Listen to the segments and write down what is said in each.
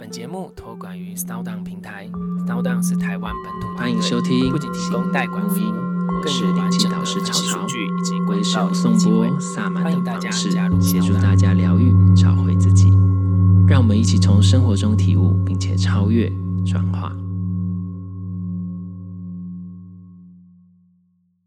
本节目托管于 SoundOn 平台，SoundOn 是台湾本土欢迎收听，不仅提供代管服务，更是灵气导师潮潮，为手颂钵萨满等方式，协助大家疗愈、找回自己。让我们一起从生活中体悟，并且超越、转化。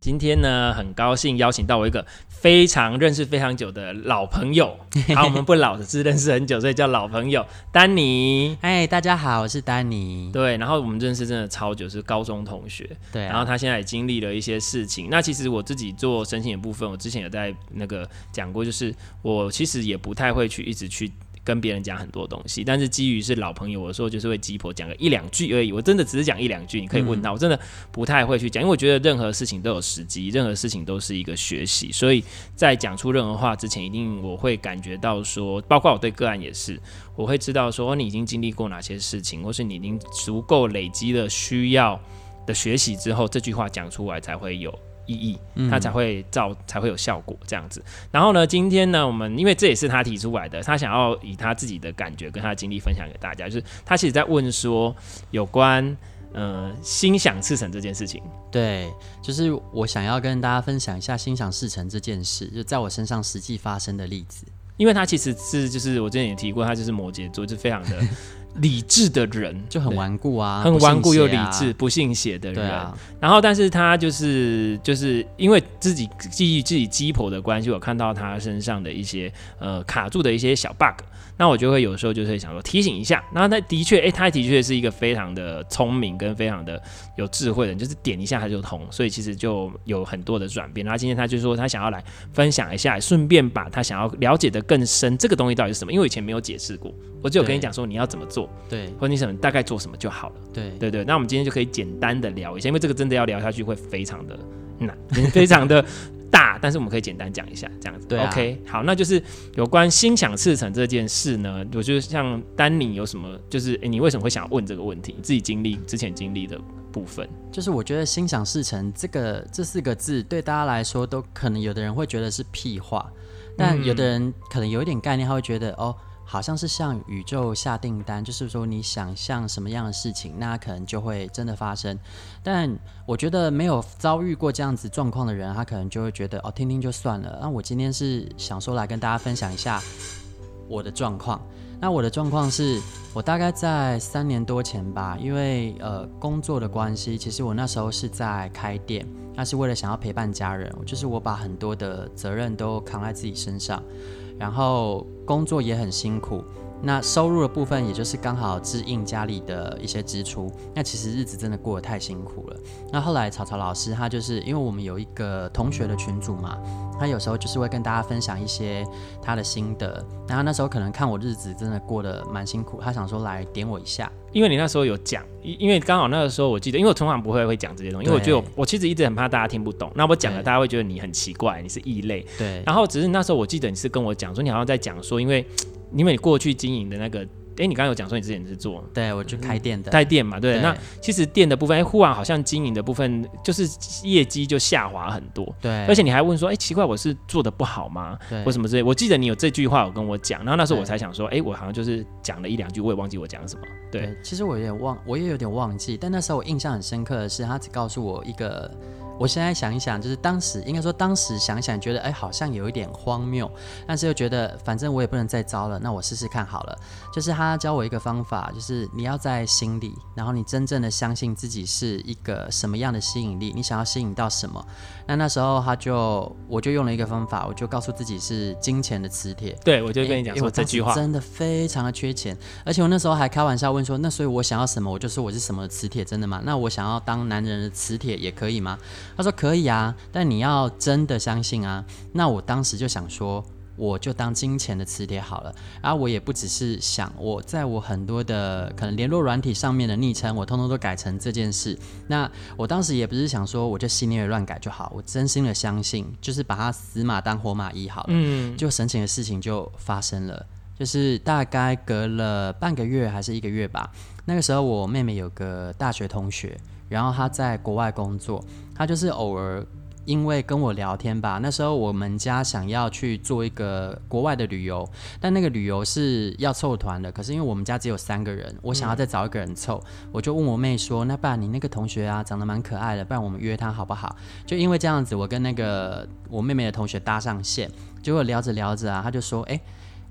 今天呢，很高兴邀请到我一个非常认识非常久的老朋友。好，我们不老的是认识很久，所以叫老朋友丹尼。哎，大家好，我是丹尼。对，然后我们认识真的超久，是高中同学。对、啊，然后他现在也经历了一些事情。那其实我自己做申请的部分，我之前有在那个讲过，就是我其实也不太会去一直去。跟别人讲很多东西，但是基于是老朋友，我说就是会鸡婆讲个一两句而已。我真的只是讲一两句，你可以问他，嗯、我真的不太会去讲，因为我觉得任何事情都有时机，任何事情都是一个学习。所以在讲出任何话之前，一定我会感觉到说，包括我对个案也是，我会知道说你已经经历过哪些事情，或是你已经足够累积了需要的学习之后，这句话讲出来才会有。意义，他才会造，嗯、才会有效果这样子。然后呢，今天呢，我们因为这也是他提出来的，他想要以他自己的感觉跟他的经历分享给大家。就是他其实在问说，有关呃心想事成这件事情。对，就是我想要跟大家分享一下心想事成这件事，就在我身上实际发生的例子。因为他其实是就是我之前也提过，他就是摩羯座，就非常的。理智的人就很顽固啊，很顽固又理智，不信邪的人。啊、然后，但是他就是就是因为自己基于自己鸡婆的关系，我看到他身上的一些呃卡住的一些小 bug。那我就会有时候就会想说提醒一下。然后他的确，哎、欸，他的确是一个非常的聪明跟非常的有智慧的人，就是点一下他就通，所以其实就有很多的转变。然后今天他就说他想要来分享一下，顺便把他想要了解的更深，这个东西到底是什么？因为我以前没有解释过，我只有跟你讲说你要怎么做，对，或者你什么大概做什么就好了，对，对对。那我们今天就可以简单的聊一下，因为这个真的要聊下去会非常的难，非常的。大，但是我们可以简单讲一下，这样子。对、啊、OK，好，那就是有关心想事成这件事呢，我就像丹尼有什么，就是诶，你为什么会想要问这个问题？你自己经历之前经历的部分，就是我觉得心想事成这个这四个字对大家来说都可能有的人会觉得是屁话，但有的人可能有一点概念，他会觉得哦。好像是向宇宙下订单，就是说你想象什么样的事情，那可能就会真的发生。但我觉得没有遭遇过这样子状况的人，他可能就会觉得哦，听听就算了。那我今天是想说来跟大家分享一下我的状况。那我的状况是我大概在三年多前吧，因为呃工作的关系，其实我那时候是在开店，那是为了想要陪伴家人，就是我把很多的责任都扛在自己身上。然后工作也很辛苦，那收入的部分也就是刚好支应家里的一些支出，那其实日子真的过得太辛苦了。那后来草草老师他就是因为我们有一个同学的群组嘛，他有时候就是会跟大家分享一些他的心得，然后那时候可能看我日子真的过得蛮辛苦，他想说来点我一下。因为你那时候有讲，因为刚好那个时候我记得，因为我通常不会会讲这些东西，因为我觉得我，我其实一直很怕大家听不懂。那我讲了，大家会觉得你很奇怪，你是异类。对。然后只是那时候我记得你是跟我讲说，你好像在讲说，因为因为你过去经营的那个。哎，你刚刚有讲说你之前是做，对我去开店的，开店嘛，对。对那其实店的部分，哎，忽然好像经营的部分就是业绩就下滑很多，对。而且你还问说，哎，奇怪，我是做的不好吗？对。或什么之类？我记得你有这句话有跟我讲，然后那时候我才想说，哎，我好像就是讲了一两句，我也忘记我讲什么。对。对其实我有点忘，我也有点忘记，但那时候我印象很深刻的是，他只告诉我一个。我现在想一想，就是当时应该说，当时想想，觉得哎，好像有一点荒谬，但是又觉得反正我也不能再招了，那我试试看好了。就是他教我一个方法，就是你要在心里，然后你真正的相信自己是一个什么样的吸引力，你想要吸引到什么。那那时候他就我就用了一个方法，我就告诉自己是金钱的磁铁。对，我就跟你讲说这句话，真的非常的缺钱，而且我那时候还开玩笑问说，那所以我想要什么，我就说我是什么磁铁，真的吗？那我想要当男人的磁铁也可以吗？他说可以啊，但你要真的相信啊。那我当时就想说，我就当金钱的磁铁好了。然后我也不只是想，我在我很多的可能联络软体上面的昵称，我通通都改成这件事。那我当时也不是想说，我就心里乱改就好，我真心的相信，就是把它死马当活马医好了。嗯，就神奇的事情就发生了，就是大概隔了半个月还是一个月吧。那个时候我妹妹有个大学同学。然后他在国外工作，他就是偶尔因为跟我聊天吧，那时候我们家想要去做一个国外的旅游，但那个旅游是要凑团的。可是因为我们家只有三个人，我想要再找一个人凑，我就问我妹说：“那不然你那个同学啊，长得蛮可爱的，不然我们约他好不好？”就因为这样子，我跟那个我妹妹的同学搭上线，结果聊着聊着啊，他就说：“哎、”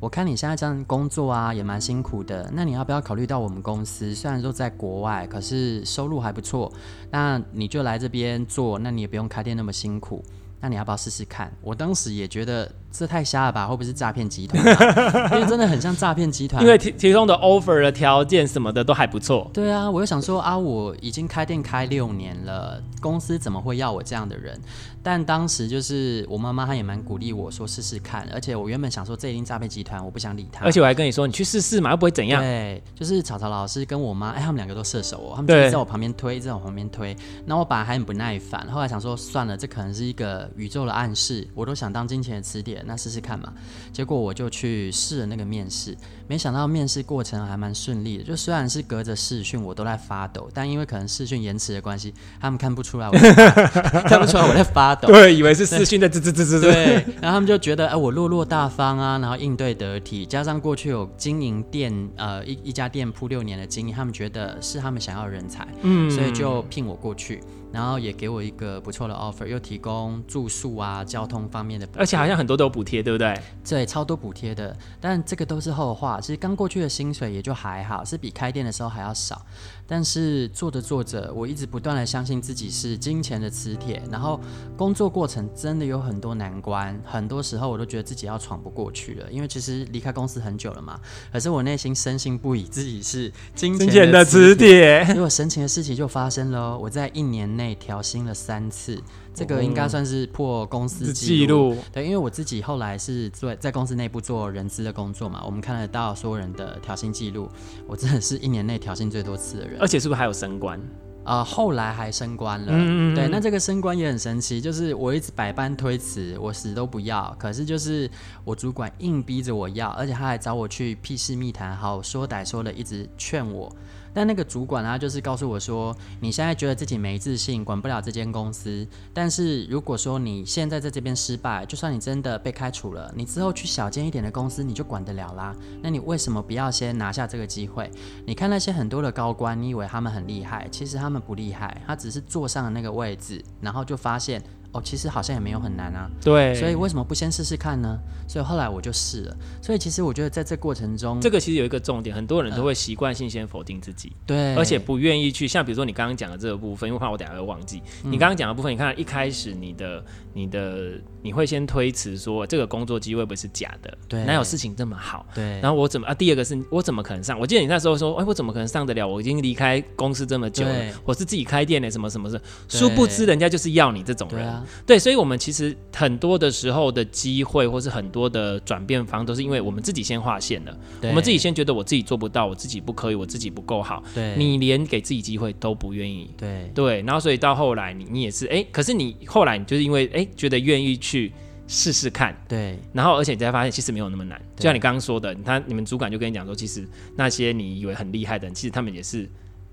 我看你现在这样工作啊，也蛮辛苦的。那你要不要考虑到我们公司？虽然说在国外，可是收入还不错。那你就来这边做，那你也不用开店那么辛苦。那你要不要试试看？我当时也觉得。这太瞎了吧？会不会是诈骗集团？因为真的很像诈骗集团。因为提提供的 offer 的条件什么的都还不错。对啊，我就想说啊，我已经开店开六年了，公司怎么会要我这样的人？但当时就是我妈妈她也蛮鼓励我说试试看，而且我原本想说这一定诈骗集团，我不想理他。而且我还跟你说，你去试试嘛，又不会怎样。对，就是草草老师跟我妈，哎，他们两个都射手哦，他们就在我旁边推，在我旁边推。那我本来还很不耐烦，后来想说算了，这可能是一个宇宙的暗示，我都想当金钱的磁铁。那试试看嘛，结果我就去试了那个面试，没想到面试过程还蛮顺利的。就虽然是隔着视讯，我都在发抖，但因为可能视讯延迟的关系，他们看不出来我 看不出来我在发抖。对，以为是视讯在吱吱吱吱。对，然后他们就觉得哎，我落落大方啊，然后应对得体，加上过去有经营店呃一一家店铺六年的经验，他们觉得是他们想要的人才，嗯，所以就聘我过去。然后也给我一个不错的 offer，又提供住宿啊、交通方面的，而且好像很多都有补贴，对不对？对，超多补贴的。但这个都是后话，其实刚过去的薪水也就还好，是比开店的时候还要少。但是做着做着，我一直不断的相信自己是金钱的磁铁，然后工作过程真的有很多难关，很多时候我都觉得自己要闯不过去了，因为其实离开公司很久了嘛。可是我内心深信不疑自己是金钱的磁铁，结果神奇的事情就发生了，我在一年内。内调薪了三次，这个应该算是破公司记录。对，因为我自己后来是做在公司内部做人资的工作嘛，我们看得到所有人的调薪记录，我真的是一年内调薪最多次的人。而且是不是还有升官？呃，后来还升官了。嗯嗯。对，那这个升官也很神奇，就是我一直百般推辞，我死都不要，可是就是我主管硬逼着我要，而且他还找我去屁事密谈，好说歹说的，一直劝我。但那个主管他就是告诉我说，你现在觉得自己没自信，管不了这间公司。但是如果说你现在在这边失败，就算你真的被开除了，你之后去小间一点的公司，你就管得了啦。那你为什么不要先拿下这个机会？你看那些很多的高官，你以为他们很厉害，其实他们不厉害，他只是坐上了那个位置，然后就发现。哦，其实好像也没有很难啊。对，所以为什么不先试试看呢？所以后来我就试了。所以其实我觉得在这过程中，这个其实有一个重点，很多人都会习惯性先否定自己，对，而且不愿意去像比如说你刚刚讲的这个部分，因为怕我等下会忘记。嗯、你刚刚讲的部分，你看一开始你的你的你会先推辞说这个工作机会不是假的，对，哪有事情这么好？对，然后我怎么啊？第二个是我怎么可能上？我记得你那时候说，哎，我怎么可能上得了？我已经离开公司这么久了，我是自己开店的，什么什么的，殊不知人家就是要你这种人，对，所以我们。其实很多的时候的机会，或是很多的转变方，都是因为我们自己先划线了。我们自己先觉得我自己做不到，我自己不可以，我自己不够好。对，你连给自己机会都不愿意。对对，然后所以到后来你，你你也是哎，可是你后来你就是因为哎觉得愿意去试试看。对，然后而且你才发现其实没有那么难。就像你刚刚说的，他你们主管就跟你讲说，其实那些你以为很厉害的人，其实他们也是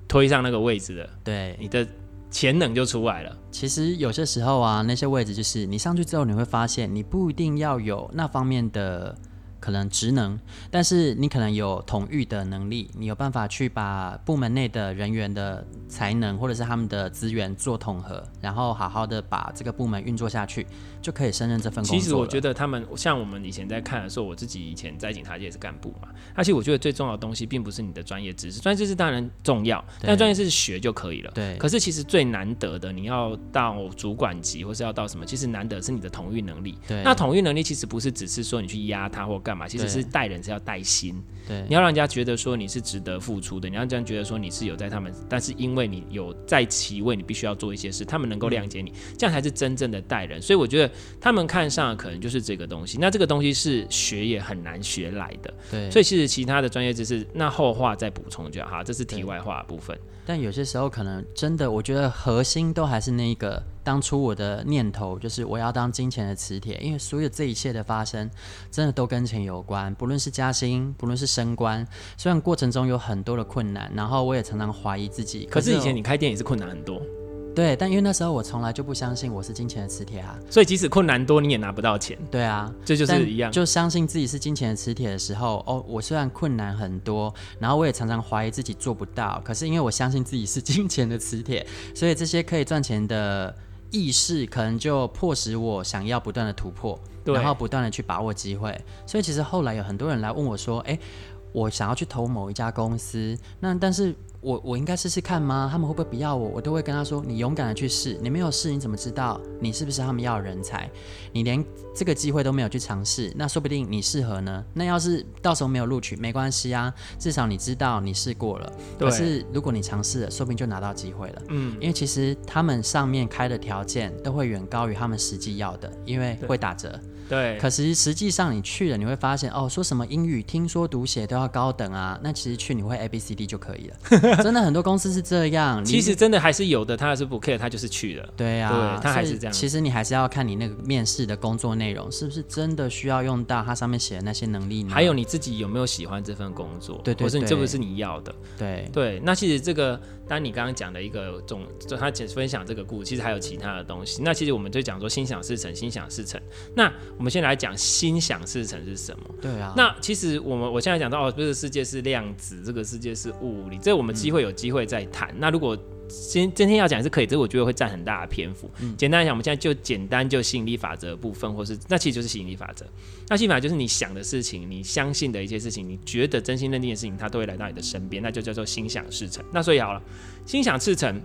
推上那个位置的。对，你的。潜能就出来了。其实有些时候啊，那些位置就是你上去之后，你会发现你不一定要有那方面的可能职能，但是你可能有统御的能力，你有办法去把部门内的人员的才能或者是他们的资源做统合，然后好好的把这个部门运作下去。就可以胜任这份工作。其实我觉得他们像我们以前在看的时候，我自己以前在警察界也是干部嘛。而且我觉得最重要的东西，并不是你的专业知识，专业知识当然重要，但专业知识学就可以了。对。可是其实最难得的，你要到主管级，或是要到什么，其实难得是你的统御能力。对。那统御能力其实不是只是说你去压他或干嘛，其实是带人是要带心。对。你要让人家觉得说你是值得付出的，你要这样觉得说你是有在他们，但是因为你有在其位，你必须要做一些事，他们能够谅解你，嗯、这样才是真正的待人。所以我觉得他们看。上可能就是这个东西，那这个东西是学也很难学来的，对，所以其实其他的专业知识，那后话再补充就好，哈，这是题外话的部分。但有些时候可能真的，我觉得核心都还是那个当初我的念头，就是我要当金钱的磁铁，因为所有这一切的发生，真的都跟钱有关，不论是加薪，不论是升官，虽然过程中有很多的困难，然后我也常常怀疑自己。可是以前你开店也是困难很多。对，但因为那时候我从来就不相信我是金钱的磁铁啊，所以即使困难多，你也拿不到钱。对啊，这就是一样。就相信自己是金钱的磁铁的时候，哦，我虽然困难很多，然后我也常常怀疑自己做不到，可是因为我相信自己是金钱的磁铁，所以这些可以赚钱的意识，可能就迫使我想要不断的突破，然后不断的去把握机会。所以其实后来有很多人来问我说，哎，我想要去投某一家公司，那但是。我我应该试试看吗？他们会不会不要我？我都会跟他说：“你勇敢的去试，你没有试，你怎么知道你是不是他们要的人才？你连这个机会都没有去尝试，那说不定你适合呢。那要是到时候没有录取，没关系啊，至少你知道你试过了。可是如果你尝试了，说不定就拿到机会了。嗯，因为其实他们上面开的条件都会远高于他们实际要的，因为会打折。”对，可是实际上你去了，你会发现哦，说什么英语听说读写都要高等啊，那其实去你会 A B C D 就可以了。真的很多公司是这样，其实真的还是有的，他还是不 care，他就是去了。对啊，对，他还是这样。其实你还是要看你那个面试的工作内容是不是真的需要用到他上面写的那些能力呢？还有你自己有没有喜欢这份工作？对，对对，或是你这不是你要的？对对。那其实这个，当你刚刚讲的一个总，就他讲分享这个故事，其实还有其他的东西。那其实我们就讲说心想事成，心想事成。那我们先来讲。心想事成是什么？对啊，那其实我们我现在讲到哦，这个世界是量子，这个世界是物理，这、我们机会有机会再谈。嗯、那如果今今天要讲是可以，这个我觉得会占很大的篇幅。嗯、简单来讲，我们现在就简单就吸引力法则部分，或是那其实就是吸引力法则。那吸法就是你想的事情，你相信的一些事情，你觉得真心认定的事情，它都会来到你的身边，那就叫做心想事成。那所以好了，心想事成，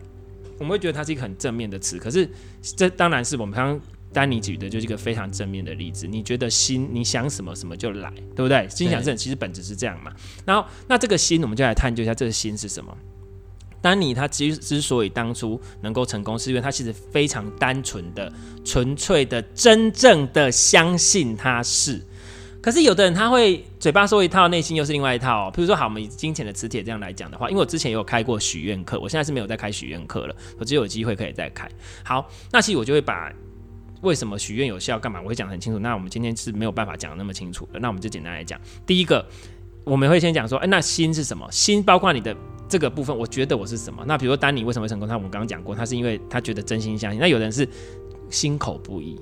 我们会觉得它是一个很正面的词，可是这当然是我们刚刚。丹尼举的就是一个非常正面的例子，你觉得心你想什么什么就来，对不对？心想事成其实本质是这样嘛。然后那这个心，我们就来探究一下这个心是什么。丹尼他之之所以当初能够成功，是因为他其实非常单纯的、纯粹的、真正的相信他是。可是有的人他会嘴巴说一套，内心又是另外一套。哦比如说，好，我们以金钱的磁铁这样来讲的话，因为我之前也有开过许愿课，我现在是没有在开许愿课了，我只有机会可以再开。好，那其实我就会把。为什么许愿有效？干嘛？我会讲得很清楚。那我们今天是没有办法讲得那么清楚的。那我们就简单来讲。第一个，我们会先讲说，哎，那心是什么？心包括你的这个部分。我觉得我是什么？那比如说丹尼为什么会成功？他我们刚刚讲过，他是因为他觉得真心相信。那有人是心口不一。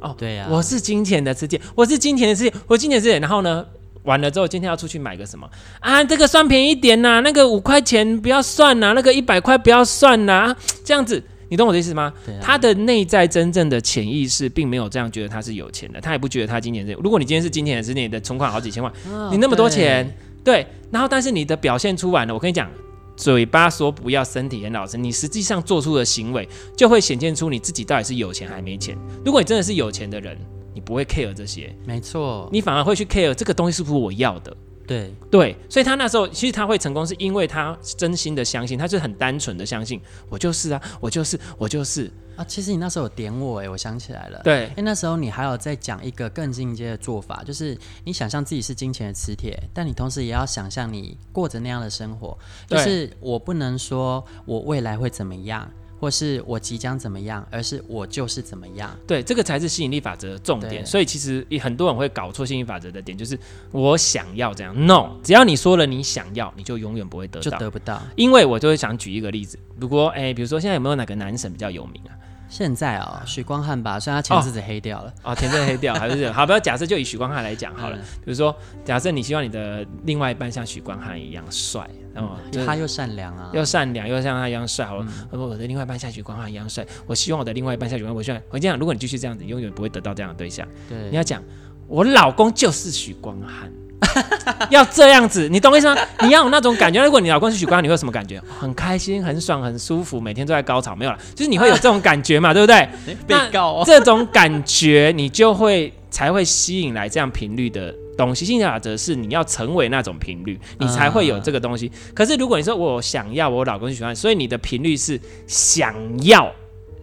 哦，对呀、啊，我是金钱的世界，我是金钱的世界，我是金钱的世界。然后呢，完了之后，今天要出去买个什么啊？这个算便宜点呐、啊，那个五块钱不要算呐、啊，那个一百块不要算呐、啊，这样子。你懂我的意思吗？啊、他的内在真正的潜意识并没有这样觉得他是有钱的，他也不觉得他今年是。如果你今天是金钱的，是你的存款好几千万，哦、你那么多钱，对，对，然后但是你的表现出来了，我跟你讲，嘴巴说不要，身体很老实，你实际上做出的行为就会显现出你自己到底是有钱还没钱。如果你真的是有钱的人，你不会 care 这些，没错，你反而会去 care 这个东西是不是我要的。对对，所以他那时候其实他会成功，是因为他真心的相信，他是很单纯的相信，我就是啊，我就是我就是啊。其实你那时候有点我哎，我想起来了，对，因为那时候你还有在讲一个更进阶的做法，就是你想象自己是金钱的磁铁，但你同时也要想象你过着那样的生活，就是我不能说我未来会怎么样。或是我即将怎么样，而是我就是怎么样。对，这个才是吸引力法则的重点。所以其实很多人会搞错吸引力法则的点，就是我想要这样。No，只要你说了你想要，你就永远不会得到，就得不到。因为我就会想举一个例子，如果哎，比如说现在有没有哪个男神比较有名啊？现在啊、哦，许光汉吧，虽然他前阵子黑掉了。哦，前阵子黑掉 还是好，不要假设就以许光汉来讲好了。嗯、比如说，假设你希望你的另外一半像许光汉一样帅，然后、嗯、他又善良啊，又善良又像他一样帅。好了，嗯、我的另外一半像许光汉一样帅，我希望我的另外一半像许光汉，我希望我这样，如果你继续这样子，你永远不会得到这样的对象。对，你要讲，我老公就是许光汉。要这样子，你懂我意思吗？你要有那种感觉。如果你老公是许光汉，你会有什么感觉？很开心、很爽、很舒服，每天都在高潮，没有了，就是你会有这种感觉嘛，对不对？被告哦，这种感觉你就会才会吸引来这样频率的东西。吸引力法则是你要成为那种频率，你才会有这个东西。可是如果你说我想要我老公是许光，所以你的频率是想要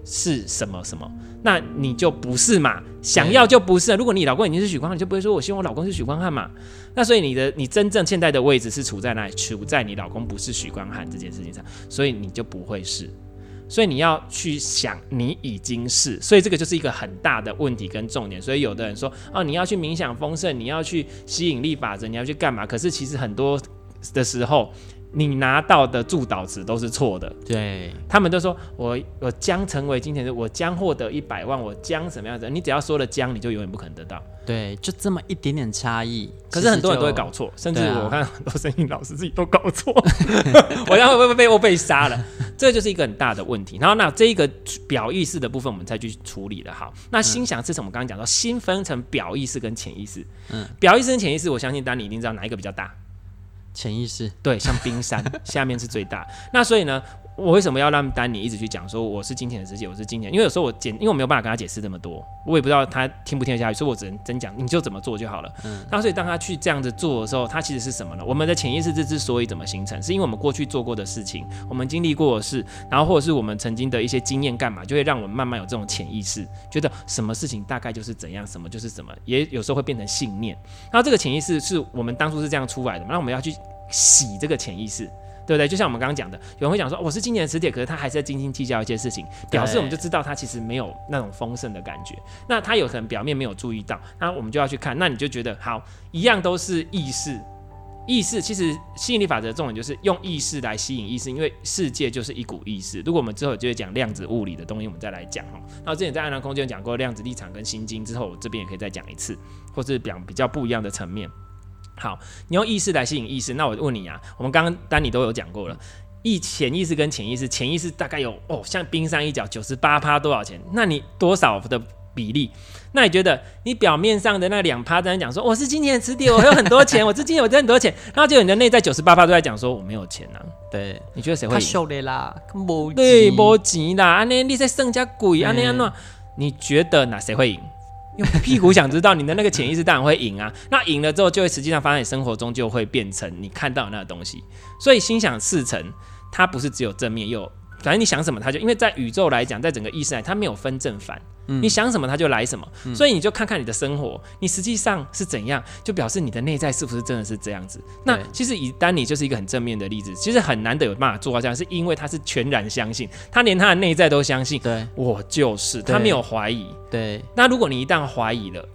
是什么什么？那你就不是嘛？想要就不是。如果你老公已经是许光汉，你就不会说我希望我老公是许光汉嘛？那所以你的你真正现在的位置是处在哪里？处在你老公不是许光汉这件事情上，所以你就不会是。所以你要去想，你已经是。所以这个就是一个很大的问题跟重点。所以有的人说，哦，你要去冥想丰盛，你要去吸引力法则，你要去干嘛？可是其实很多的时候。你拿到的助导词都是错的。对，他们都说我我将成为金钱人，我将获得一百万，我将什么样子？你只要说了将，你就永远不可能得到。对，就这么一点点差异。可是很多人都会搞错，甚至我 看很多声音老师自己都搞错。我要会不会被我被杀了？这就是一个很大的问题。然后那这一个表意识的部分，我们再去处理了。好，那心想事成，我们刚刚讲到，心分成表意识跟潜意识。嗯，表意识跟潜意识，我相信丹尼一定知道哪一个比较大。潜意识对，像冰山下面是最大。那所以呢，我为什么要让丹尼一直去讲说我是金钱的世界，我是金钱？因为有时候我解，因为我没有办法跟他解释这么多，我也不知道他听不听得下去，所以我只能真讲，你就怎么做就好了。嗯。那所以当他去这样子做的时候，他其实是什么呢？我们的潜意识之之所以怎么形成，是因为我们过去做过的事情，我们经历过的事，然后或者是我们曾经的一些经验，干嘛就会让我们慢慢有这种潜意识，觉得什么事情大概就是怎样，什么就是什么，也有时候会变成信念。那这个潜意识是我们当初是这样出来的，那我们要去。洗这个潜意识，对不对？就像我们刚刚讲的，有人会讲说我是今年的磁铁，可是他还是在斤斤计较一些事情，表示我们就知道他其实没有那种丰盛的感觉。那他有可能表面没有注意到，那我们就要去看。那你就觉得好，一样都是意识，意识其实吸引力法则的重点就是用意识来吸引意识，因为世界就是一股意识。如果我们之后就会讲量子物理的东西，我们再来讲哈。那我之前在暗量空间讲过量子立场跟心经之后，我这边也可以再讲一次，或是讲比较不一样的层面。好，你用意识来吸引意识，那我问你啊，我们刚刚丹尼都有讲过了，意潜意识跟潜意识，潜意识大概有哦，像冰山一角九十八趴多少钱？那你多少的比例？那你觉得你表面上的那两趴在讲说我是金钱的磁铁，我有很多钱，我是金钱，我挣很多钱，然后就你的内在九十八趴都在讲说我没有钱呢、啊？对，你觉得谁会赢？啦，对，没钱啦，安尼你在剩下鬼，安尼安那？你觉得哪谁会赢？用屁股想知道你的那个潜意识当然会赢啊，那赢了之后就会实际上发生你生活中就会变成你看到的那个东西，所以心想事成，它不是只有正面，又反正你想什么他就，因为在宇宙来讲，在整个意识来，它没有分正反。嗯、你想什么，他就来什么，嗯、所以你就看看你的生活，你实际上是怎样，就表示你的内在是不是真的是这样子。那其实以丹尼就是一个很正面的例子，其实很难得有办法做到这样，是因为他是全然相信，他连他的内在都相信，对，我就是，他没有怀疑。对，那如果你一旦怀疑了，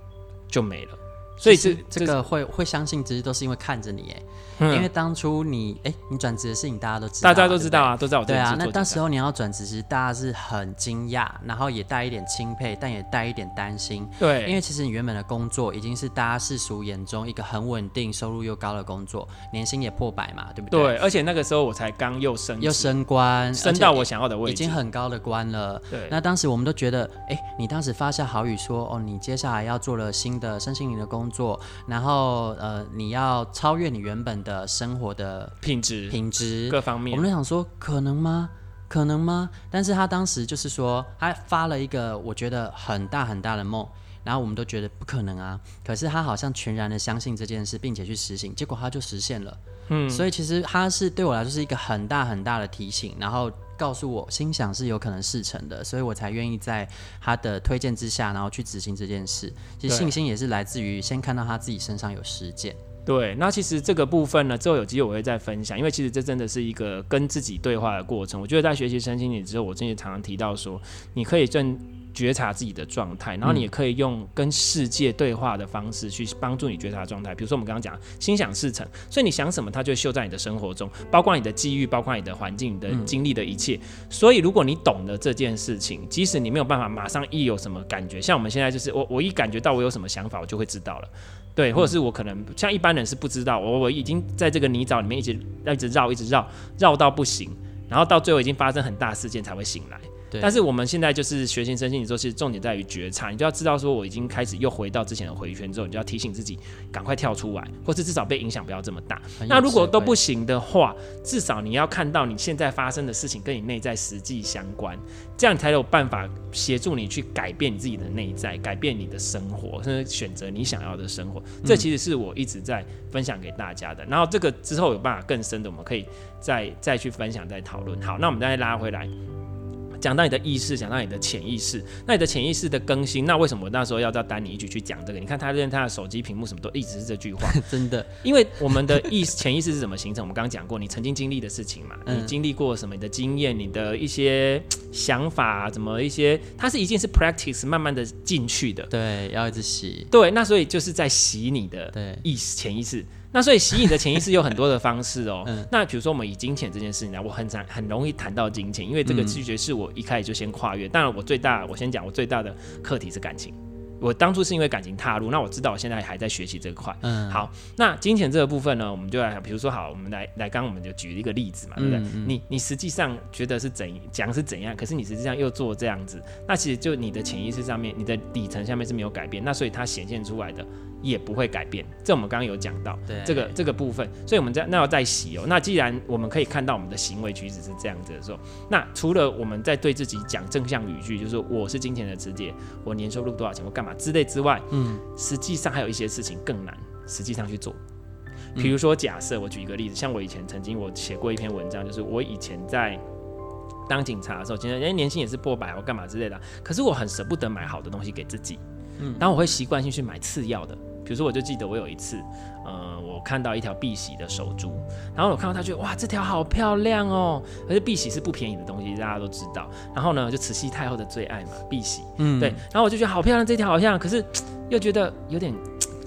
就没了。所以这这个会会相信，其实都是因为看着你，哎。因为当初你哎、欸，你转职的事情大家都知道，大家都知道啊，对对都知道我。对啊，那到时候你要转职，其实大家是很惊讶，然后也带一点钦佩，但也带一点担心。对，因为其实你原本的工作已经是大家世俗眼中一个很稳定、收入又高的工作，年薪也破百嘛，对不对？对，而且那个时候我才刚又升又升官，升到我想要的位置，已经很高的官了。对，那当时我们都觉得，哎、欸，你当时发下好语说，哦，你接下来要做了新的身心灵的工作，然后呃，你要超越你原本的生活的。呃，品质、品质各方面，我们都想说，可能吗？可能吗？但是他当时就是说，他发了一个我觉得很大很大的梦，然后我们都觉得不可能啊。可是他好像全然的相信这件事，并且去实行，结果他就实现了。嗯，所以其实他是对我来说是一个很大很大的提醒，然后告诉我心想是有可能事成的，所以我才愿意在他的推荐之下，然后去执行这件事。其实信心也是来自于先看到他自己身上有实践。对，那其实这个部分呢，之后有机会我会再分享，因为其实这真的是一个跟自己对话的过程。我觉得在学习身心灵之后，我真的常常提到说，你可以正觉察自己的状态，然后你也可以用跟世界对话的方式去帮助你觉察状态。比如说我们刚刚讲心想事成，所以你想什么，它就秀在你的生活中，包括你的机遇，包括你的环境、你的经历的一切。所以如果你懂得这件事情，即使你没有办法马上一有什么感觉，像我们现在就是我我一感觉到我有什么想法，我就会知道了。对，或者是我可能像一般人是不知道，我我已经在这个泥沼里面一直一直绕，一直绕，绕到不行，然后到最后已经发生很大事件才会醒来。但是我们现在就是学习身心，你说其实重点在于觉察，你就要知道说我已经开始又回到之前的回圈之后，你就要提醒自己赶快跳出来，或是至少被影响不要这么大。那如果都不行的话，至少你要看到你现在发生的事情跟你内在实际相关，这样才有办法协助你去改变你自己的内在，改变你的生活，甚至选择你想要的生活。这其实是我一直在分享给大家的。然后这个之后有办法更深的，我们可以再再去分享、再讨论。好，那我们再拉回来。讲到你的意识，讲到你的潜意识，那你的潜意识的更新，那为什么我那时候要叫丹尼一起去讲这个？你看他连他的手机屏幕什么都一直是这句话，真的。因为我们的意潜意识是怎么形成？我们刚刚讲过，你曾经经历的事情嘛，你经历过什么？你的经验，你的一些想法，怎么一些，它是一定是 practice 慢慢的进去的。对，要一直洗。对，那所以就是在洗你的意识潜意识。那所以吸引的潜意识有很多的方式哦。嗯、那比如说我们以金钱这件事情来，我很常很容易谈到金钱，因为这个拒绝是我一开始就先跨越。当然、嗯，我最大我先讲我最大的课题是感情。我当初是因为感情踏入，那我知道我现在还在学习这块。嗯，好，那金钱这个部分呢，我们就来，比如说好，我们来来，刚刚我们就举一个例子嘛，对不对？嗯嗯、你你实际上觉得是怎讲是怎样，可是你实际上又做这样子，那其实就你的潜意识上面，你的底层下面是没有改变，那所以它显现出来的也不会改变。这我们刚刚有讲到，对这个这个部分，所以我们在那要再洗哦。那既然我们可以看到我们的行为举止是这样子的时候，那除了我们在对自己讲正向语句，就是我是金钱的直接，我年收入多少钱，我干嘛之类之外，嗯，实际上还有一些事情更难，实际上去做。比如说，假设我举一个例子，像我以前曾经我写过一篇文章，就是我以前在当警察的时候，其实人家年薪也是破百，我干嘛之类的，可是我很舍不得买好的东西给自己，嗯，然后我会习惯性去买次要的。比如说，我就记得我有一次，呃，我看到一条碧玺的手珠，然后我看到它，觉得哇，这条好漂亮哦。而且碧玺是不便宜的东西，大家都知道。然后呢，就慈禧太后的最爱嘛，碧玺，嗯，对。然后我就觉得好漂亮，这条好漂亮，可是又觉得有点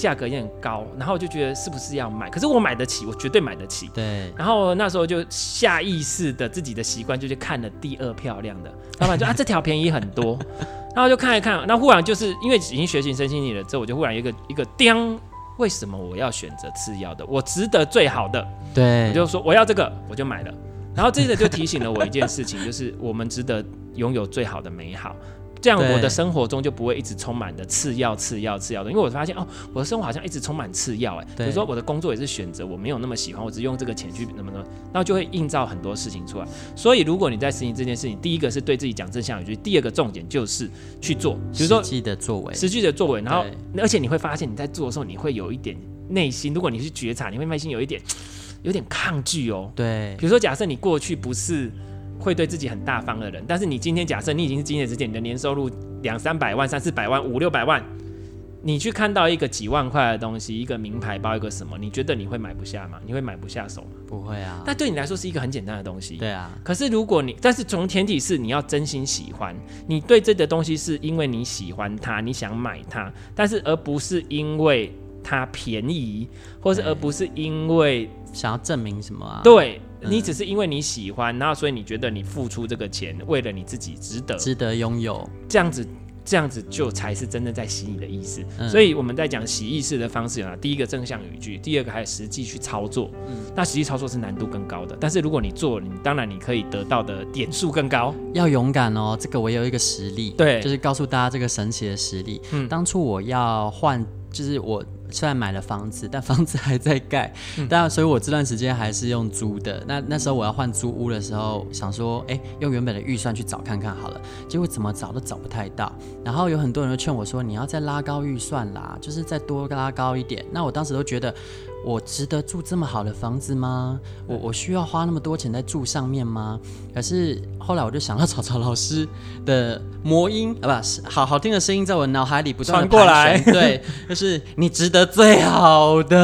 价格有点高，然后就觉得是不是要买？可是我买得起，我绝对买得起。对。然后那时候就下意识的自己的习惯就去看了第二漂亮的，老板就啊，这条便宜很多。然后就看一看，那忽然就是因为已经学习身心理了之后，我就忽然有一个一个叮，为什么我要选择次要的？我值得最好的，对，我就说我要这个，我就买了。然后这个就提醒了我一件事情，就是我们值得拥有最好的美好。这样我的生活中就不会一直充满的次要、次要、次要的，因为我发现哦，我的生活好像一直充满次要哎。比如说我的工作也是选择，我没有那么喜欢，我只用这个钱去那么多，那就会映照很多事情出来。所以如果你在实行这件事情，第一个是对自己讲正向语句，第二个重点就是去做，比如说实际的作为，实际的作为。然后而且你会发现你在做的时候，你会有一点内心，如果你是觉察，你会内心有一点有点抗拒哦。对，比如说假设你过去不是。会对自己很大方的人，但是你今天假设你已经是金钱之前，你的年收入两三百万、三四百万、五六百万，你去看到一个几万块的东西，一个名牌包，一个什么，你觉得你会买不下吗？你会买不下手吗？不会啊。那对你来说是一个很简单的东西。对啊。可是如果你，但是从前提是你要真心喜欢，你对这个东西是因为你喜欢它，你想买它，但是而不是因为它便宜，或是而不是因为想要证明什么啊？对。你只是因为你喜欢，然后所以你觉得你付出这个钱，为了你自己值得，值得拥有这样子，这样子就才是真正在洗你的意思。嗯、所以我们在讲洗意识的方式有哪，第一个正向语句，第二个还有实际去操作。嗯，那实际操作是难度更高的，但是如果你做，你当然你可以得到的点数更高。要勇敢哦，这个我有一个实例，对，就是告诉大家这个神奇的实例。嗯，当初我要换，就是我。虽然买了房子，但房子还在盖，但、嗯、所以我这段时间还是用租的。那那时候我要换租屋的时候，想说，哎、欸，用原本的预算去找看看好了。结果怎么找都找不太到。然后有很多人都劝我说，你要再拉高预算啦，就是再多拉高一点。那我当时都觉得。我值得住这么好的房子吗？我我需要花那么多钱在住上面吗？可是后来我就想到草草老师的魔音啊，不，好好听的声音在我脑海里不断传过来。对，就是你值得最好的。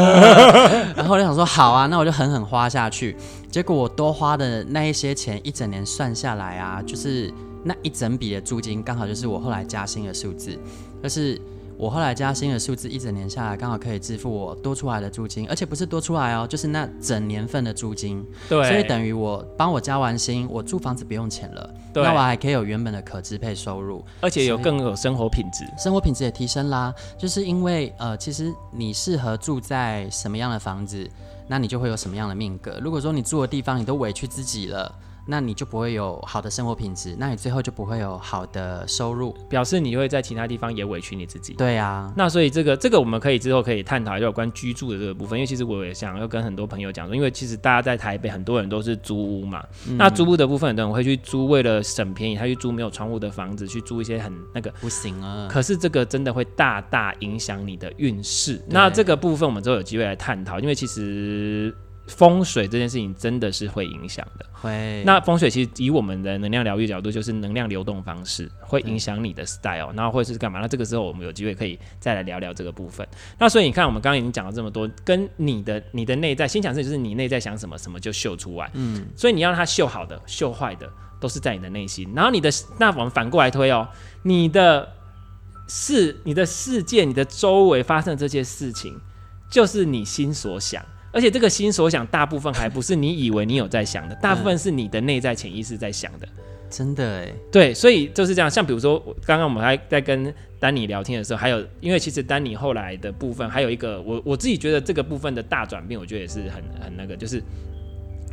然后我就想说，好啊，那我就狠狠花下去。结果我多花的那一些钱，一整年算下来啊，就是那一整笔的租金，刚好就是我后来加薪的数字，就是。我后来加薪的数字一整年下来，刚好可以支付我多出来的租金，而且不是多出来哦，就是那整年份的租金。对，所以等于我帮我加完薪，我住房子不用钱了。对，那我还可以有原本的可支配收入，而且有更有生活品质，生活品质也提升啦。就是因为呃，其实你适合住在什么样的房子，那你就会有什么样的命格。如果说你住的地方你都委屈自己了。那你就不会有好的生活品质，那你最后就不会有好的收入，表示你会在其他地方也委屈你自己。对啊，那所以这个这个我们可以之后可以探讨一下有关居住的这个部分，因为其实我也想要跟很多朋友讲说，因为其实大家在台北很多人都是租屋嘛，嗯、那租屋的部分很多人会去租，为了省便宜，他去租没有窗户的房子，去租一些很那个不行啊。可是这个真的会大大影响你的运势。那这个部分我们之后有机会来探讨，因为其实。风水这件事情真的是会影响的，会。那风水其实以我们的能量疗愈角度，就是能量流动方式会影响你的 style，然后或者是干嘛？那这个时候我们有机会可以再来聊聊这个部分。那所以你看，我们刚刚已经讲了这么多，跟你的你的内在心想事就是你内在想什么，什么就秀出来。嗯。所以你要让它秀好的、秀坏的，都是在你的内心。然后你的那我们反过来推哦，你的事、你的世界、你的周围发生的这些事情。就是你心所想，而且这个心所想大部分还不是你以为你有在想的，大部分是你的内在潜意识在想的。真的哎，对，所以就是这样。像比如说，刚刚我们还在跟丹尼聊天的时候，还有因为其实丹尼后来的部分，还有一个我我自己觉得这个部分的大转变，我觉得也是很很那个，就是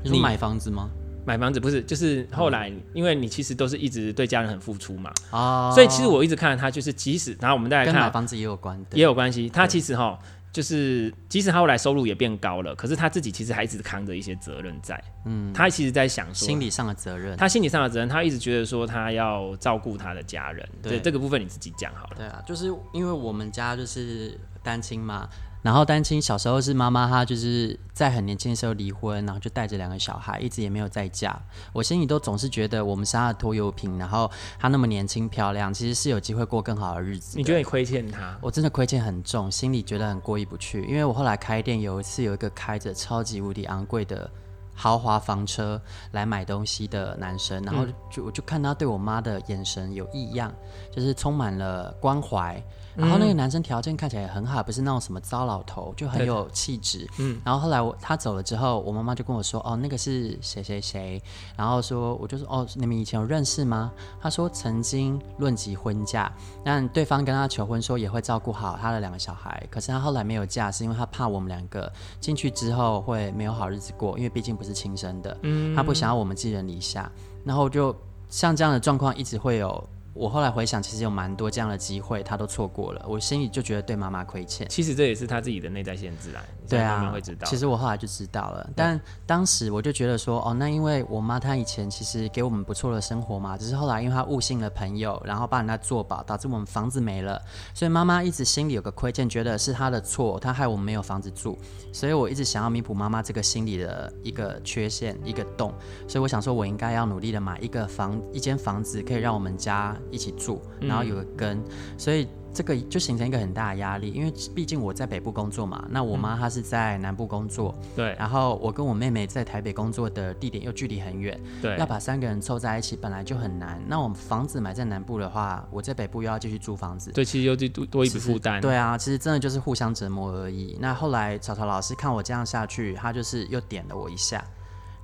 你买房子吗？买房子不是，就是后来，因为你其实都是一直对家人很付出嘛，哦，所以其实我一直看到他，就是即使然后我们再来看，跟买房子也有关，也有关系。他其实哈。就是，即使他后来收入也变高了，可是他自己其实还一直扛着一些责任在。嗯，他其实在想说心理上的责任，他心理上的责任，他一直觉得说他要照顾他的家人。对，这个部分你自己讲好了。对啊，就是因为我们家就是单亲嘛。然后单亲小时候是妈妈，她就是在很年轻的时候离婚，然后就带着两个小孩，一直也没有再嫁。我心里都总是觉得我们是她的拖油瓶，然后她那么年轻漂亮，其实是有机会过更好的日子。你觉得你亏欠她？我真的亏欠很重，心里觉得很过意不去。因为我后来开店，有一次有一个开着超级无敌昂贵的豪华房车来买东西的男生，然后就我就看他对我妈的眼神有异样，就是充满了关怀。然后那个男生条件看起来也很好，不是那种什么糟老头，就很有气质。嗯。然后后来我他走了之后，我妈妈就跟我说：“哦，那个是谁谁谁。”然后说，我就说：“哦，你们以前有认识吗？”他说：“曾经论及婚嫁，但对方跟他求婚说也会照顾好他的两个小孩。可是他后来没有嫁，是因为他怕我们两个进去之后会没有好日子过，因为毕竟不是亲生的。嗯。他不想要我们寄人篱下。然后就像这样的状况一直会有。我后来回想，其实有蛮多这样的机会，他都错过了。我心里就觉得对妈妈亏欠。其实这也是他自己的内在限制啦。对啊，妈妈会知道。其实我后来就知道了，但当时我就觉得说，哦，那因为我妈她以前其实给我们不错的生活嘛，只是后来因为她误信了朋友，然后把人家做保，导致我们房子没了。所以妈妈一直心里有个亏欠，觉得是她的错，她害我们没有房子住。所以我一直想要弥补妈妈这个心理的一个缺陷，一个洞。所以我想说，我应该要努力的买一个房，一间房子，可以让我们家一起住。然后有个根，所以这个就形成一个很大的压力，因为毕竟我在北部工作嘛，那我妈她是在南部工作，对，然后我跟我妹妹在台北工作的地点又距离很远，对，要把三个人凑在一起本来就很难。那我们房子买在南部的话，我在北部又要继续租房子，对，其实又多多一笔负担。对啊，其实真的就是互相折磨而已。那后来草草老师看我这样下去，他就是又点了我一下。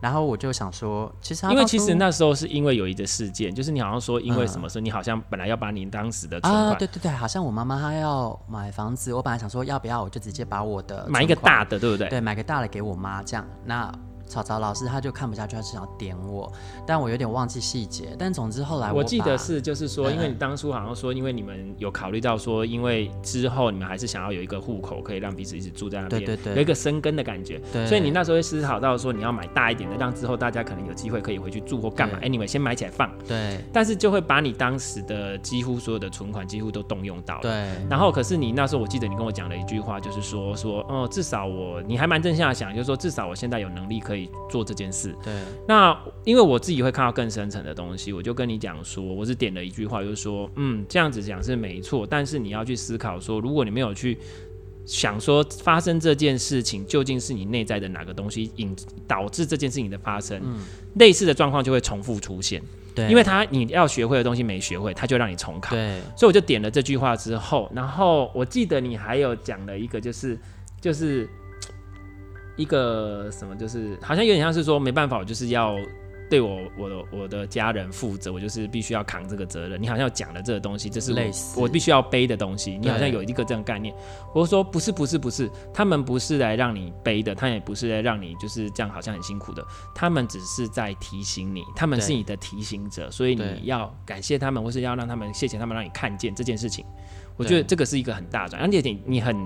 然后我就想说，其实因为其实那时候是因为有一个事件，就是你好像说因为什么事，嗯、你好像本来要把你当时的存款，啊，对对对，好像我妈妈她要买房子，我本来想说要不要我就直接把我的买一个大的，对不对？对，买个大的给我妈这样那。曹曹老师他就看不下去，他是想要点我，但我有点忘记细节。但总之后来我，我记得是就是说，因为你当初好像说，因为你们有考虑到说，因为之后你们还是想要有一个户口，可以让彼此一直住在那边，对对对，有一个生根的感觉。对，所以你那时候会思考到说，你要买大一点的，让之后大家可能有机会可以回去住或干嘛。Anyway，先买起来放。对。但是就会把你当时的几乎所有的存款几乎都动用到了。对。然后可是你那时候我记得你跟我讲了一句话，就是说说哦，至少我你还蛮正向的想，就是说至少我现在有能力可以做这件事。对，那因为我自己会看到更深层的东西，我就跟你讲说，我是点了一句话，就是说，嗯，这样子讲是没错，但是你要去思考说，如果你没有去想说发生这件事情究竟是你内在的哪个东西引导致这件事情的发生，嗯，类似的状况就会重复出现。对，因为他你要学会的东西没学会，他就让你重考。对，所以我就点了这句话之后，然后我记得你还有讲了一个，就是就是。一个什么，就是好像有点像是说没办法，我就是要对我我的我的家人负责，我就是必须要扛这个责任。你好像讲了这个东西，这是我我必须要背的东西。你好像有一个这样概念。我说不是不是不是，他们不是来让你背的，他也不是来让你就是这样好像很辛苦的，他们只是在提醒你，他们是你的提醒者，所以你要感谢他们，或是要让他们谢谢他们，让你看见这件事情。我觉得这个是一个很大转，而且你你很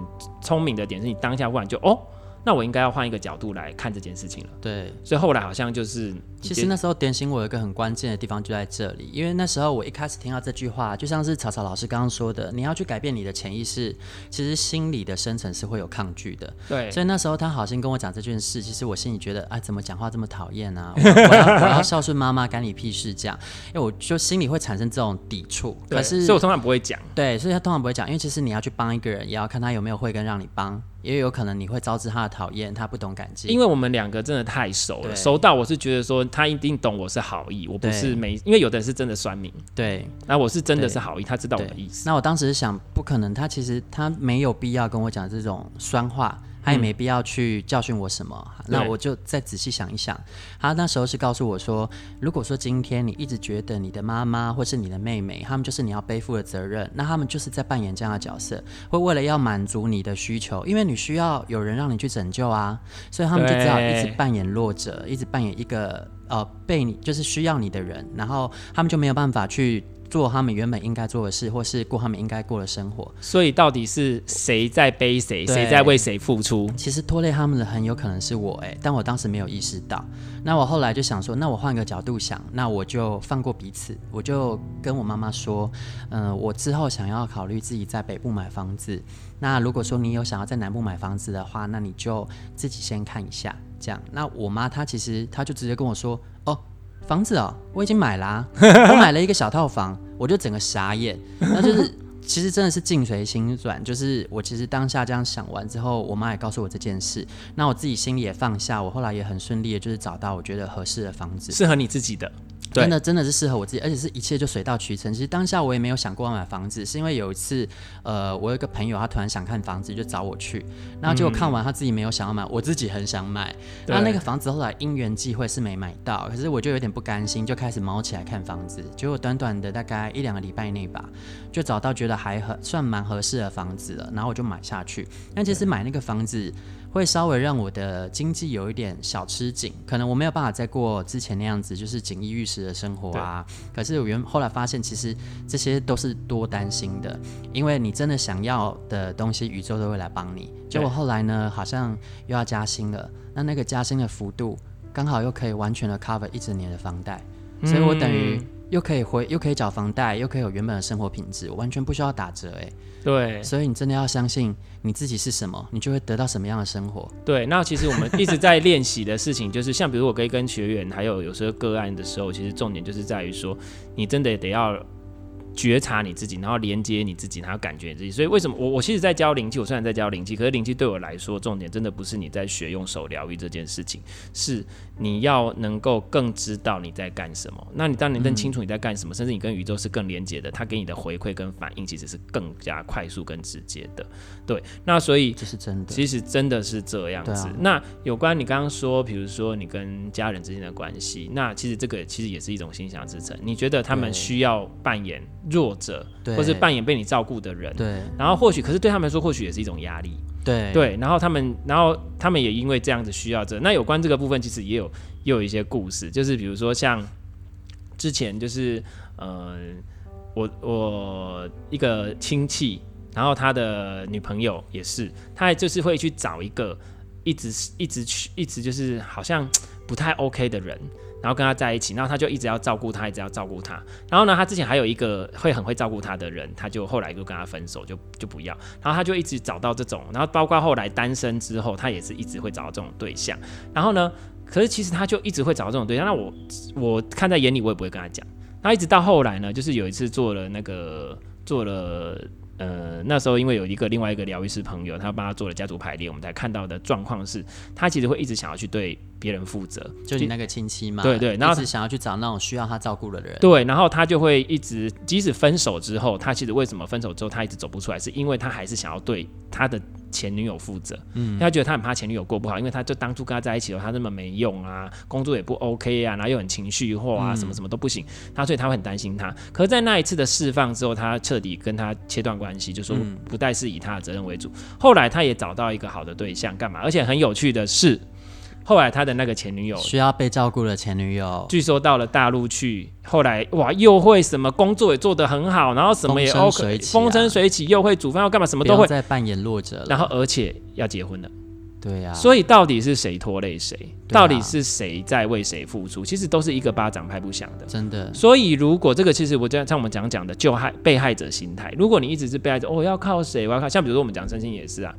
聪明的点是你当下忽然就哦。那我应该要换一个角度来看这件事情了。对，所以后来好像就是，其实那时候点醒我有一个很关键的地方就在这里，因为那时候我一开始听到这句话，就像是草草老师刚刚说的，你要去改变你的潜意识，其实心里的深层是会有抗拒的。对，所以那时候他好心跟我讲这件事，其实我心里觉得，啊，怎么讲话这么讨厌啊？我要我要，我要孝顺妈妈，干你屁事这样，因为我就心里会产生这种抵触。可是，所以我通常不会讲。对，所以他通常不会讲，因为其实你要去帮一个人，也要看他有没有慧根让你帮。也有可能你会招致他的讨厌，他不懂感激。因为我们两个真的太熟了，熟到我是觉得说他一定懂我是好意，我不是没，因为有的人是真的酸民。对，那我是真的是好意，他知道我的意思。那我当时想，不可能，他其实他没有必要跟我讲这种酸话。他也没必要去教训我什么。嗯、那我就再仔细想一想，他那时候是告诉我说，如果说今天你一直觉得你的妈妈或是你的妹妹，他们就是你要背负的责任，那他们就是在扮演这样的角色，会为了要满足你的需求，因为你需要有人让你去拯救啊，所以他们就只好一直扮演弱者，一直扮演一个呃被你就是需要你的人，然后他们就没有办法去。做他们原本应该做的事，或是过他们应该过的生活。所以到底是谁在背谁，谁在为谁付出？其实拖累他们的很有可能是我哎、欸，但我当时没有意识到。那我后来就想说，那我换个角度想，那我就放过彼此，我就跟我妈妈说，嗯、呃，我之后想要考虑自己在北部买房子。那如果说你有想要在南部买房子的话，那你就自己先看一下，这样。那我妈她其实她就直接跟我说，哦。房子哦，我已经买啦、啊，我买了一个小套房，我就整个傻眼。那就是其实真的是境随心转，就是我其实当下这样想完之后，我妈也告诉我这件事，那我自己心里也放下，我后来也很顺利的，就是找到我觉得合适的房子，适合你自己的。真的真的是适合我自己，而且是一切就水到渠成。其实当下我也没有想过要买房子，是因为有一次，呃，我有一个朋友他突然想看房子，就找我去，然后结果看完他自己没有想要买，我自己很想买。那那个房子后来因缘际会是没买到，可是我就有点不甘心，就开始猫起来看房子。结果短短的大概一两个礼拜内吧，就找到觉得还很算蛮合适的房子了，然后我就买下去。但其实买那个房子。会稍微让我的经济有一点小吃紧，可能我没有办法再过之前那样子就是锦衣玉食的生活啊。可是我原后来发现，其实这些都是多担心的，因为你真的想要的东西，宇宙都会来帮你。结果后来呢，好像又要加薪了，那那个加薪的幅度刚好又可以完全的 cover 一整年的房贷，所以我等于又可以回，又可以缴房贷，又可以有原本的生活品质，我完全不需要打折哎。对，所以你真的要相信你自己是什么，你就会得到什么样的生活。对，那其实我们一直在练习的事情，就是像比如我可以跟学员还有有时候个案的时候，其实重点就是在于说，你真的得要。觉察你自己，然后连接你自己，然后感觉你自己。所以为什么我我其实，在教灵气，我虽然在教灵气，可是灵气对我来说，重点真的不是你在学用手疗愈这件事情，是你要能够更知道你在干什么。那你当你更清楚你在干什么，嗯、甚至你跟宇宙是更连接的，它给你的回馈跟反应其实是更加快速跟直接的。对，那所以这是真的，其实真的是这样子。啊、那有关你刚刚说，比如说你跟家人之间的关系，那其实这个其实也是一种心想事成。你觉得他们需要扮演？弱者，或是扮演被你照顾的人，对，然后或许，可是对他们来说，或许也是一种压力，对，对，然后他们，然后他们也因为这样子需要这，那有关这个部分，其实也有也有一些故事，就是比如说像之前就是，呃，我我一个亲戚，然后他的女朋友也是，他就是会去找一个一直一直去一直就是好像不太 OK 的人。然后跟他在一起，然后他就一直要照顾他，一直要照顾他。然后呢，他之前还有一个会很会照顾他的人，他就后来就跟他分手，就就不要。然后他就一直找到这种，然后包括后来单身之后，他也是一直会找到这种对象。然后呢，可是其实他就一直会找到这种对象。那我我看在眼里，我也不会跟他讲。那一直到后来呢，就是有一次做了那个做了。呃，那时候因为有一个另外一个疗愈师朋友，他帮他做了家族排列，我们才看到的状况是，他其实会一直想要去对别人负责，就你那个亲戚嘛，对对，然后一直想要去找那种需要他照顾的人，对，然后他就会一直，即使分手之后，他其实为什么分手之后他一直走不出来，是因为他还是想要对他的。前女友负责，嗯，他觉得他很怕前女友过不好，因为他就当初跟他在一起的时候，他那么没用啊，工作也不 OK 啊，然后又很情绪化啊，嗯、什么什么都不行，他所以他会很担心他。可是，在那一次的释放之后，他彻底跟他切断关系，就说不再是以他的责任为主。嗯、后来他也找到一个好的对象，干嘛？而且很有趣的是。后来他的那个前女友需要被照顾的前女友，据说到了大陆去，后来哇又会什么工作也做得很好，然后什么也 OK，风生水起，又会煮饭，要干嘛什么都会。在扮演弱者，然后而且要结婚了。对呀、啊。所以到底是谁拖累谁？到底是谁在为谁付出？其实都是一个巴掌拍不响的，真的。所以如果这个其实我就像我们讲讲的，就害被害者心态。如果你一直是被害者，哦，要靠谁？我要靠，像比如说我们讲身心也是啊。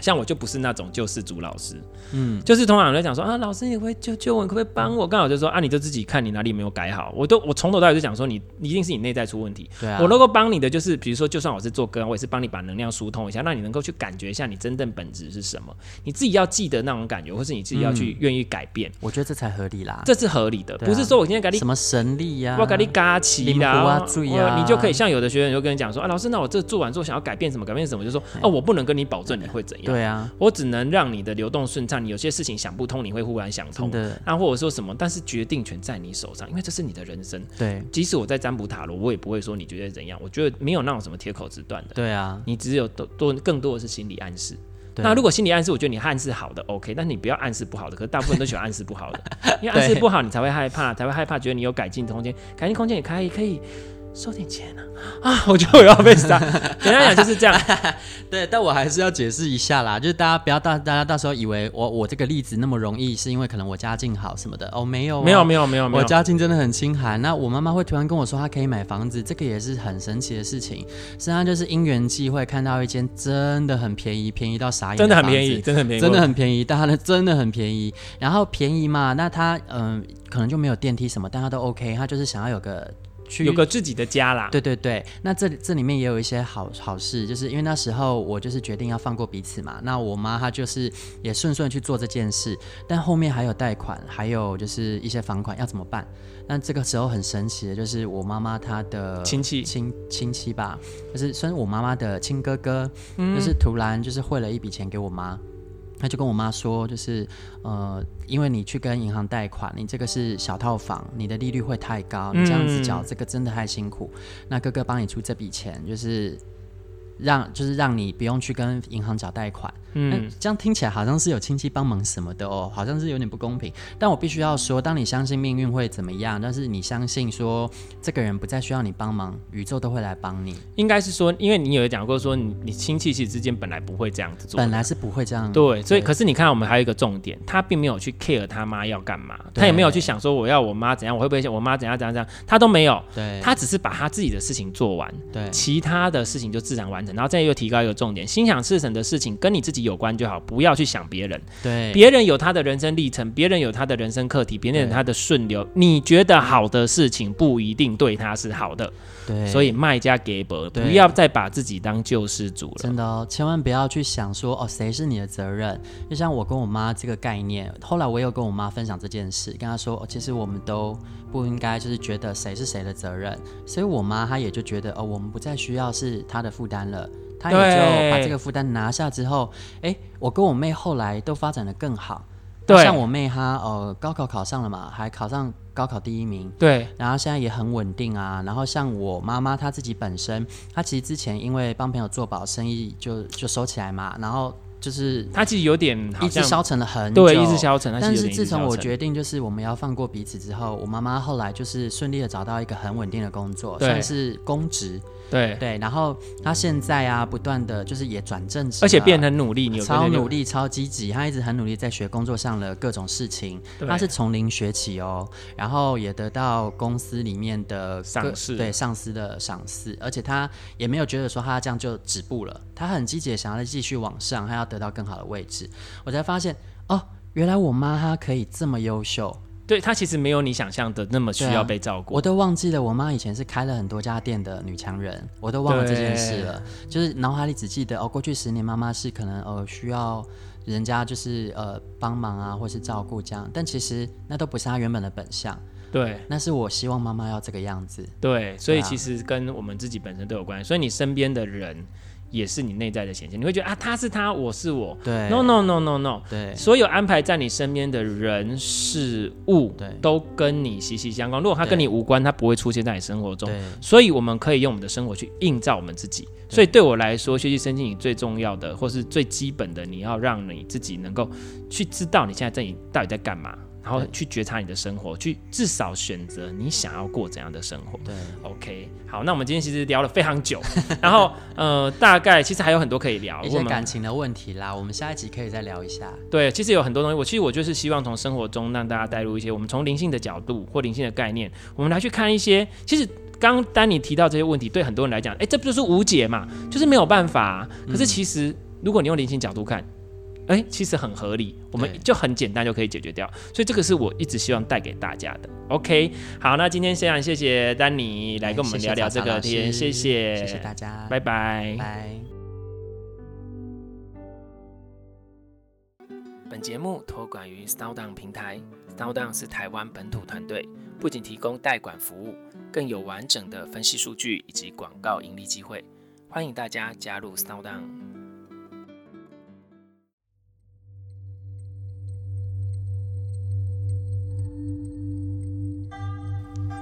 像我就不是那种救世主老师，嗯，就是通常人在讲说啊，老师你会救救我，你可不可以帮我？刚好就说啊，你就自己看你哪里没有改好。我都我从头到尾就讲说你，你一定是你内在出问题。对啊，我能够帮你的就是，比如说，就算我是做歌，我也是帮你把能量疏通一下，让你能够去感觉一下你真正本质是什么。你自己要记得那种感觉，或是你自己要去愿意改变。我觉得这才合理啦，这是合理的，不是说我今天给你什么神力呀，我给你嘎起啦，你就可以像有的学员就跟你讲说啊，老师，那我这做完之后想要改变什么，改变什么，就说啊，我不能跟你保证你会怎样。对啊，我只能让你的流动顺畅。你有些事情想不通，你会忽然想通。的，那或者说什么？但是决定权在你手上，因为这是你的人生。对，即使我在占卜塔罗，我也不会说你觉得怎样。我觉得没有那种什么铁口直断的。对啊，你只有多多更多的是心理暗示。那如果心理暗示，我觉得你暗示好的 OK，但是你不要暗示不好的。可是大部分都喜欢暗示不好的，因为暗示不好，你才会害怕，才会害怕，觉得你有改进的空间，改进空间也可以可以。收点钱啊！啊，我觉得我要被杀。简单讲就是这样。对，但我还是要解释一下啦，就是大家不要大大家到时候以为我我这个例子那么容易，是因为可能我家境好什么的哦，没有，没有，没有，没有，没有，我家境真的很清寒。那我妈妈会突然跟我说她可以买房子，这个也是很神奇的事情。实际上就是因缘际会看到一间真的很便宜，便宜到傻眼，真的很便宜，真的很便宜，真的很便宜，但它的真的很便宜。然后便宜嘛，那它嗯、呃、可能就没有电梯什么，但它都 OK，它就是想要有个。有个自己的家啦，对对对，那这这里面也有一些好好事，就是因为那时候我就是决定要放过彼此嘛，那我妈她就是也顺顺去做这件事，但后面还有贷款，还有就是一些房款要怎么办？那这个时候很神奇的就是我妈妈她的亲戚。亲亲戚吧，就是算是我妈妈的亲哥哥，嗯、就是突然就是汇了一笔钱给我妈。他就跟我妈说，就是呃，因为你去跟银行贷款，你这个是小套房，你的利率会太高，你这样子缴这个真的太辛苦。嗯、那哥哥帮你出这笔钱，就是。让就是让你不用去跟银行找贷款，嗯，这样听起来好像是有亲戚帮忙什么的哦，好像是有点不公平。但我必须要说，当你相信命运会怎么样，但是你相信说这个人不再需要你帮忙，宇宙都会来帮你。应该是说，因为你有讲过说你你亲戚其实之间本来不会这样子做，本来是不会这样。对，所以可是你看，我们还有一个重点，他并没有去 care 他妈要干嘛，他也没有去想说我要我妈怎样，我会不会想我妈怎样怎样怎样，他都没有。对，他只是把他自己的事情做完，对，其他的事情就自然完成。然后再又提高一个重点，心想事成的事情跟你自己有关就好，不要去想别人。对，别人有他的人生历程，别人有他的人生课题，别人有他的顺流。你觉得好的事情不一定对他是好的。对，所以卖家给博，不要再把自己当救世主了。真的哦，千万不要去想说哦，谁是你的责任。就像我跟我妈这个概念，后来我有跟我妈分享这件事，跟她说，哦，其实我们都不应该就是觉得谁是谁的责任。所以我妈她也就觉得哦，我们不再需要是她的负担了。她也就把这个负担拿下之后，哎，我跟我妹后来都发展的更好。对，像我妹她呃高考考上了嘛，还考上。高考第一名，对，然后现在也很稳定啊。然后像我妈妈她自己本身，她其实之前因为帮朋友做保，生意就就收起来嘛。然后就是他其实有点意志消沉了很久，对，意志消沉。但是自从我决定就是我们要放过彼此之后，我妈妈后来就是顺利的找到一个很稳定的工作，算是公职。对对，然后他现在啊，不断的就是也转正职，而且变得很努力，你有超努力、超积极。他一直很努力在学工作上的各种事情，他是从零学起哦，然后也得到公司里面的赏识，对上司的赏识，而且他也没有觉得说他这样就止步了，他很积极的想要继续往上，他要得到更好的位置。我才发现哦，原来我妈她可以这么优秀。对，她其实没有你想象的那么需要被照顾。我都忘记了，我妈以前是开了很多家店的女强人，我都忘了这件事了。就是脑海里只记得哦，过去十年妈妈是可能呃需要人家就是呃帮忙啊，或是照顾这样，但其实那都不是她原本的本相。对，那是我希望妈妈要这个样子。对，所以其实跟我们自己本身都有关系。所以你身边的人。也是你内在的显现，你会觉得啊，他是他，我是我。对，no no no no no。对，所有安排在你身边的人事物，对，都跟你息息相关。如果他跟你无关，他不会出现在你生活中。所以我们可以用我们的生活去映照我们自己。所以对我来说，学习身心灵最重要的，或是最基本的，你要让你自己能够去知道你现在在你到底在干嘛。然后去觉察你的生活，去至少选择你想要过怎样的生活。对，OK，好，那我们今天其实聊了非常久，然后呃，大概其实还有很多可以聊，一些感情的问题啦，我们下一集可以再聊一下。对，其实有很多东西，我其实我就是希望从生活中让大家带入一些，我们从灵性的角度或灵性的概念，我们来去看一些。其实刚丹你提到这些问题，对很多人来讲，哎，这不就是无解嘛？就是没有办法啊。可是其实如果你用灵性角度看。哎，其实很合理，我们就很简单就可以解决掉，所以这个是我一直希望带给大家的。OK，好，那今天非常谢谢丹尼来跟我们聊聊这个天，谢谢，谢谢，谢谢大家，拜拜，拜。本节目托管于 SoundOn 平台，SoundOn 是台湾本土团队，不仅提供代管服务，更有完整的分析数据以及广告盈利机会，欢迎大家加入 SoundOn。